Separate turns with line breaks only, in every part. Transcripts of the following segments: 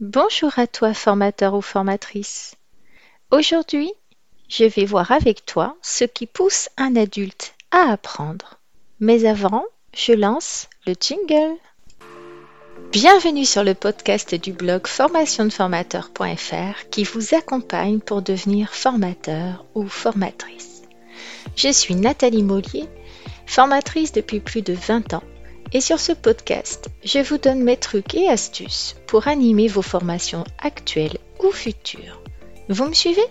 Bonjour à toi formateur ou formatrice. Aujourd'hui, je vais voir avec toi ce qui pousse un adulte à apprendre. Mais avant, je lance le jingle. Bienvenue sur le podcast du blog formationdeformateur.fr qui vous accompagne pour devenir formateur ou formatrice. Je suis Nathalie Mollier, formatrice depuis plus de 20 ans et sur ce podcast, je vous donne mes trucs et astuces pour animer vos formations actuelles ou futures. Vous me suivez?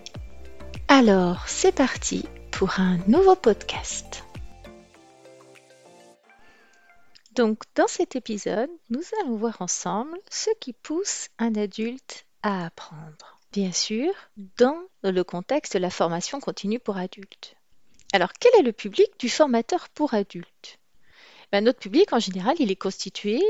Alors, c'est parti pour un nouveau podcast. Donc, dans cet épisode, nous allons voir ensemble ce qui pousse un adulte à apprendre. Bien sûr, dans le contexte de la formation continue pour adultes. Alors, quel est le public du formateur pour adultes? Ben, notre public, en général, il est constitué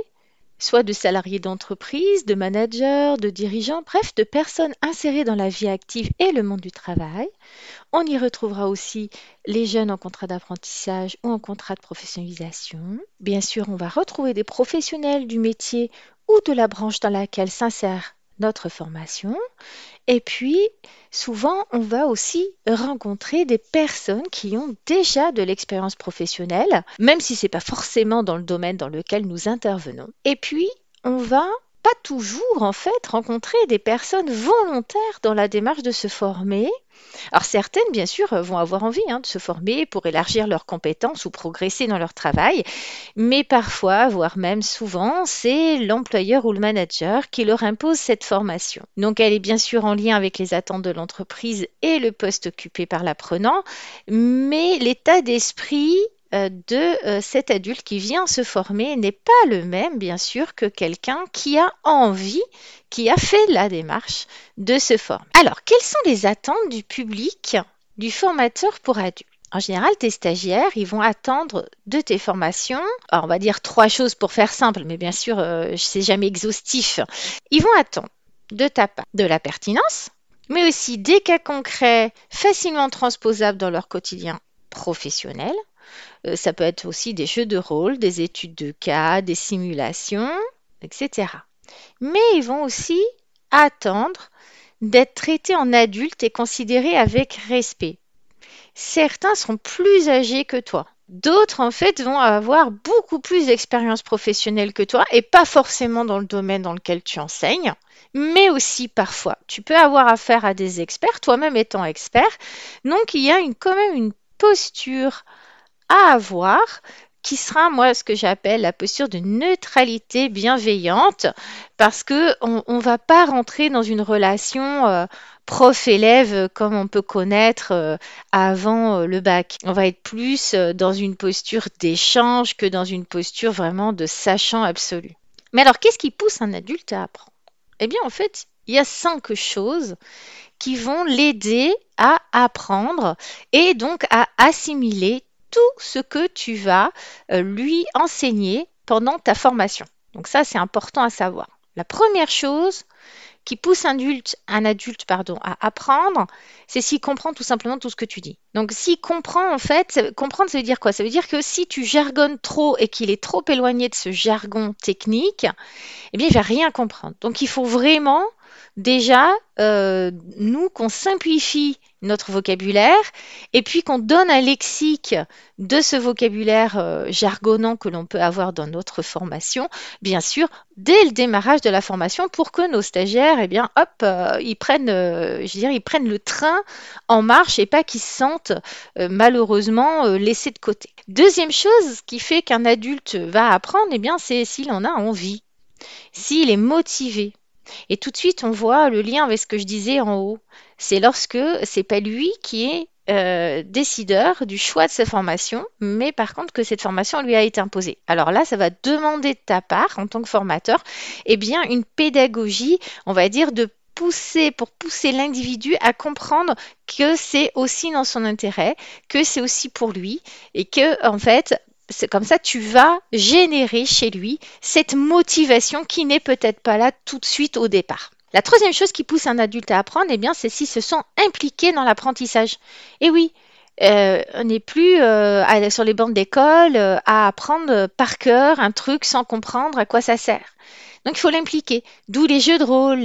soit de salariés d'entreprise, de managers, de dirigeants, bref, de personnes insérées dans la vie active et le monde du travail. On y retrouvera aussi les jeunes en contrat d'apprentissage ou en contrat de professionnalisation. Bien sûr, on va retrouver des professionnels du métier ou de la branche dans laquelle s'insère notre formation. Et puis, souvent, on va aussi rencontrer des personnes qui ont déjà de l'expérience professionnelle, même si ce n'est pas forcément dans le domaine dans lequel nous intervenons. Et puis, on va pas toujours en fait rencontrer des personnes volontaires dans la démarche de se former. Alors certaines, bien sûr, vont avoir envie hein, de se former pour élargir leurs compétences ou progresser dans leur travail, mais parfois, voire même souvent, c'est l'employeur ou le manager qui leur impose cette formation. Donc elle est bien sûr en lien avec les attentes de l'entreprise et le poste occupé par l'apprenant, mais l'état d'esprit de euh, cet adulte qui vient se former n'est pas le même, bien sûr, que quelqu'un qui a envie, qui a fait la démarche de se former. Alors, quelles sont les attentes du public du formateur pour adultes? En général, tes stagiaires, ils vont attendre de tes formations, on va dire trois choses pour faire simple, mais bien sûr, euh, sais jamais exhaustif. Ils vont attendre de ta part de la pertinence, mais aussi des cas concrets facilement transposables dans leur quotidien professionnel, euh, ça peut être aussi des jeux de rôle, des études de cas, des simulations, etc. Mais ils vont aussi attendre d'être traités en adultes et considérés avec respect. Certains seront plus âgés que toi. D'autres, en fait, vont avoir beaucoup plus d'expérience professionnelle que toi et pas forcément dans le domaine dans lequel tu enseignes, mais aussi parfois. Tu peux avoir affaire à des experts, toi-même étant expert. Donc, il y a quand même une posture à avoir qui sera moi ce que j'appelle la posture de neutralité bienveillante parce que on, va pas rentrer dans une relation euh, prof-élève comme on peut connaître euh, avant euh, le bac. On va être plus dans une posture d'échange que dans une posture vraiment de sachant absolu. Mais alors qu'est-ce qui pousse un adulte à apprendre? Eh bien en fait, il y a cinq choses qui vont l'aider à apprendre et donc à assimiler tout ce que tu vas euh, lui enseigner pendant ta formation. Donc ça, c'est important à savoir. La première chose qui pousse un adulte, un adulte pardon, à apprendre, c'est s'il comprend tout simplement tout ce que tu dis. Donc s'il comprend, en fait, comprendre, ça veut dire quoi? Ça veut dire que si tu jargonnes trop et qu'il est trop éloigné de ce jargon technique, eh bien, il va rien comprendre. Donc il faut vraiment déjà, euh, nous, qu'on simplifie notre vocabulaire et puis qu'on donne un lexique de ce vocabulaire euh, jargonnant que l'on peut avoir dans notre formation, bien sûr, dès le démarrage de la formation pour que nos stagiaires, eh bien, hop, euh, ils prennent, je dirais, ils prennent le train en marche et pas qu'ils se sentent malheureusement laissés de côté. Deuxième chose qui fait qu'un adulte va apprendre, eh bien, c'est s'il en a envie, s'il est motivé. Et tout de suite, on voit le lien avec ce que je disais en haut. C'est lorsque c'est pas lui qui est euh, décideur du choix de sa formation, mais par contre que cette formation lui a été imposée. Alors là, ça va demander de ta part, en tant que formateur, eh bien une pédagogie, on va dire, de pousser, pour pousser l'individu à comprendre que c'est aussi dans son intérêt, que c'est aussi pour lui, et que en fait, c'est comme ça, tu vas générer chez lui cette motivation qui n'est peut-être pas là tout de suite au départ. La troisième chose qui pousse un adulte à apprendre, eh bien, c'est s'il se sent impliqué dans l'apprentissage. Et oui, euh, on n'est plus euh, sur les bancs d'école euh, à apprendre par cœur un truc sans comprendre à quoi ça sert. Donc il faut l'impliquer. D'où les jeux de rôle,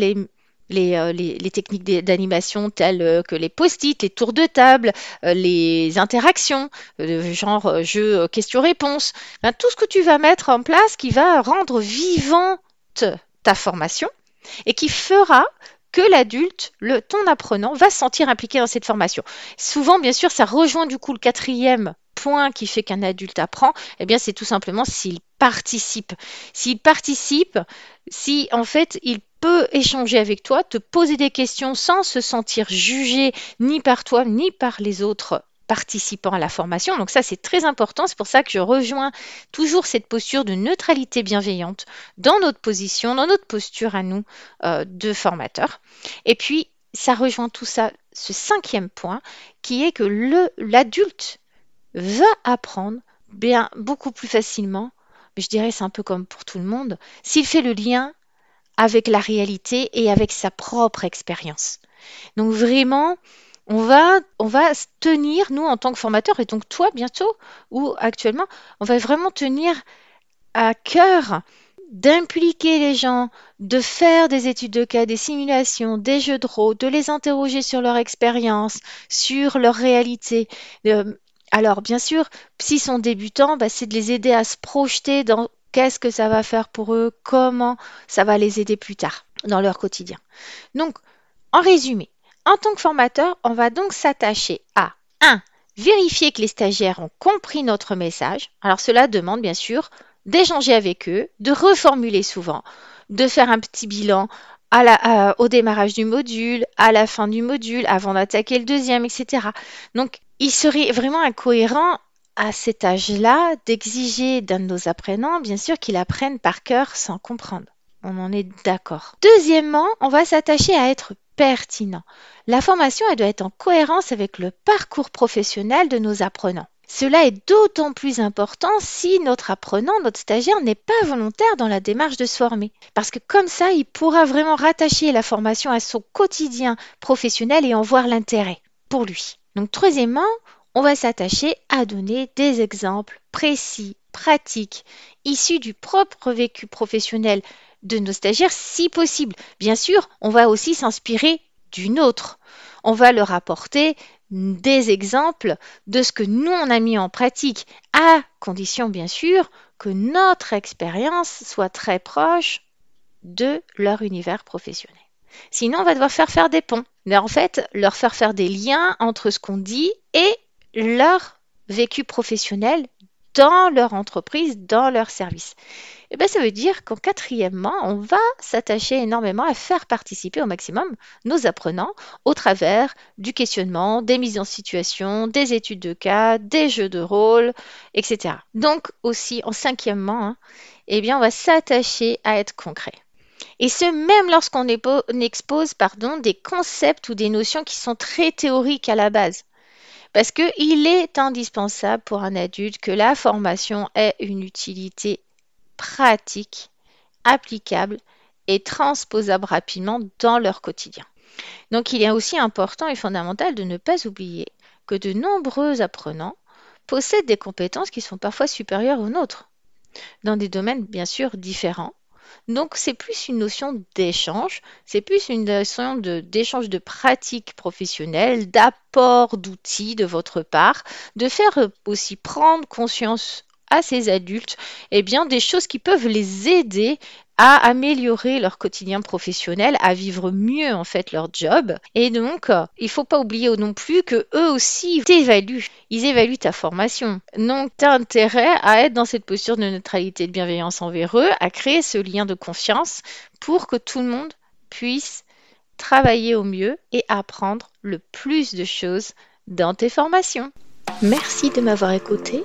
les, techniques d'animation telles que les post-it, les tours de table, les interactions, genre jeu questions-réponses. tout ce que tu vas mettre en place qui va rendre vivante ta formation et qui fera que l'adulte, ton apprenant, va se sentir impliqué dans cette formation. Souvent, bien sûr, ça rejoint du coup le quatrième point qui fait qu'un adulte apprend, eh bien, c'est tout simplement s'il participe. S'il participe, si en fait il peut échanger avec toi, te poser des questions sans se sentir jugé ni par toi ni par les autres participants à la formation. Donc ça, c'est très important. C'est pour ça que je rejoins toujours cette posture de neutralité bienveillante dans notre position, dans notre posture à nous euh, de formateurs. Et puis, ça rejoint tout ça, ce cinquième point, qui est que l'adulte va apprendre bien beaucoup plus facilement, mais je dirais c'est un peu comme pour tout le monde, s'il fait le lien avec la réalité et avec sa propre expérience. Donc vraiment, on va, on va tenir, nous, en tant que formateurs, et donc toi bientôt, ou actuellement, on va vraiment tenir à cœur d'impliquer les gens, de faire des études de cas, des simulations, des jeux de rôle, de les interroger sur leur expérience, sur leur réalité. Euh, alors, bien sûr, s'ils sont débutants, bah, c'est de les aider à se projeter dans qu'est-ce que ça va faire pour eux, comment ça va les aider plus tard dans leur quotidien. Donc, en résumé, en tant que formateur, on va donc s'attacher à 1. Vérifier que les stagiaires ont compris notre message. Alors cela demande bien sûr d'échanger avec eux, de reformuler souvent, de faire un petit bilan au démarrage du module, à la fin du module, avant d'attaquer le deuxième, etc. Donc il serait vraiment incohérent à cet âge-là d'exiger d'un de nos apprenants, bien sûr, qu'il apprenne par cœur sans comprendre. On en est d'accord. Deuxièmement, on va s'attacher à être pertinent. La formation elle doit être en cohérence avec le parcours professionnel de nos apprenants. Cela est d'autant plus important si notre apprenant, notre stagiaire n'est pas volontaire dans la démarche de se former. Parce que comme ça, il pourra vraiment rattacher la formation à son quotidien professionnel et en voir l'intérêt pour lui. Donc troisièmement, on va s'attacher à donner des exemples précis, pratiques, issus du propre vécu professionnel de nos stagiaires si possible. Bien sûr, on va aussi s'inspirer d'une autre. On va leur apporter des exemples de ce que nous on a mis en pratique, à condition bien sûr que notre expérience soit très proche de leur univers professionnel. Sinon, on va devoir faire faire des ponts, mais en fait, leur faire faire des liens entre ce qu'on dit et leur vécu professionnel dans leur entreprise, dans leur service. Eh bien, ça veut dire qu'en quatrièmement, on va s'attacher énormément à faire participer au maximum nos apprenants au travers du questionnement, des mises en situation, des études de cas, des jeux de rôle, etc. Donc aussi, en cinquièmement, hein, eh bien, on va s'attacher à être concret. Et ce, même lorsqu'on expose pardon, des concepts ou des notions qui sont très théoriques à la base. Parce qu'il est indispensable pour un adulte que la formation ait une utilité pratique, applicable et transposable rapidement dans leur quotidien. Donc il est aussi important et fondamental de ne pas oublier que de nombreux apprenants possèdent des compétences qui sont parfois supérieures aux nôtres, dans des domaines bien sûr différents. Donc c'est plus une notion d'échange, c'est plus une notion d'échange de, de pratiques professionnelles, d'apport d'outils de votre part, de faire aussi prendre conscience à ces adultes eh bien, des choses qui peuvent les aider à améliorer leur quotidien professionnel, à vivre mieux en fait leur job. Et donc, euh, il faut pas oublier non plus que eux aussi t'évaluent. Ils évaluent ta formation. Donc, tu as intérêt à être dans cette posture de neutralité et de bienveillance envers eux, à créer ce lien de confiance pour que tout le monde puisse travailler au mieux et apprendre le plus de choses dans tes formations. Merci de m'avoir écouté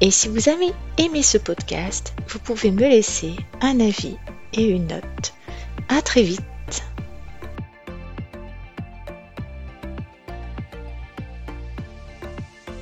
Et si vous avez aimé ce podcast, vous pouvez me laisser un avis et une note. À très vite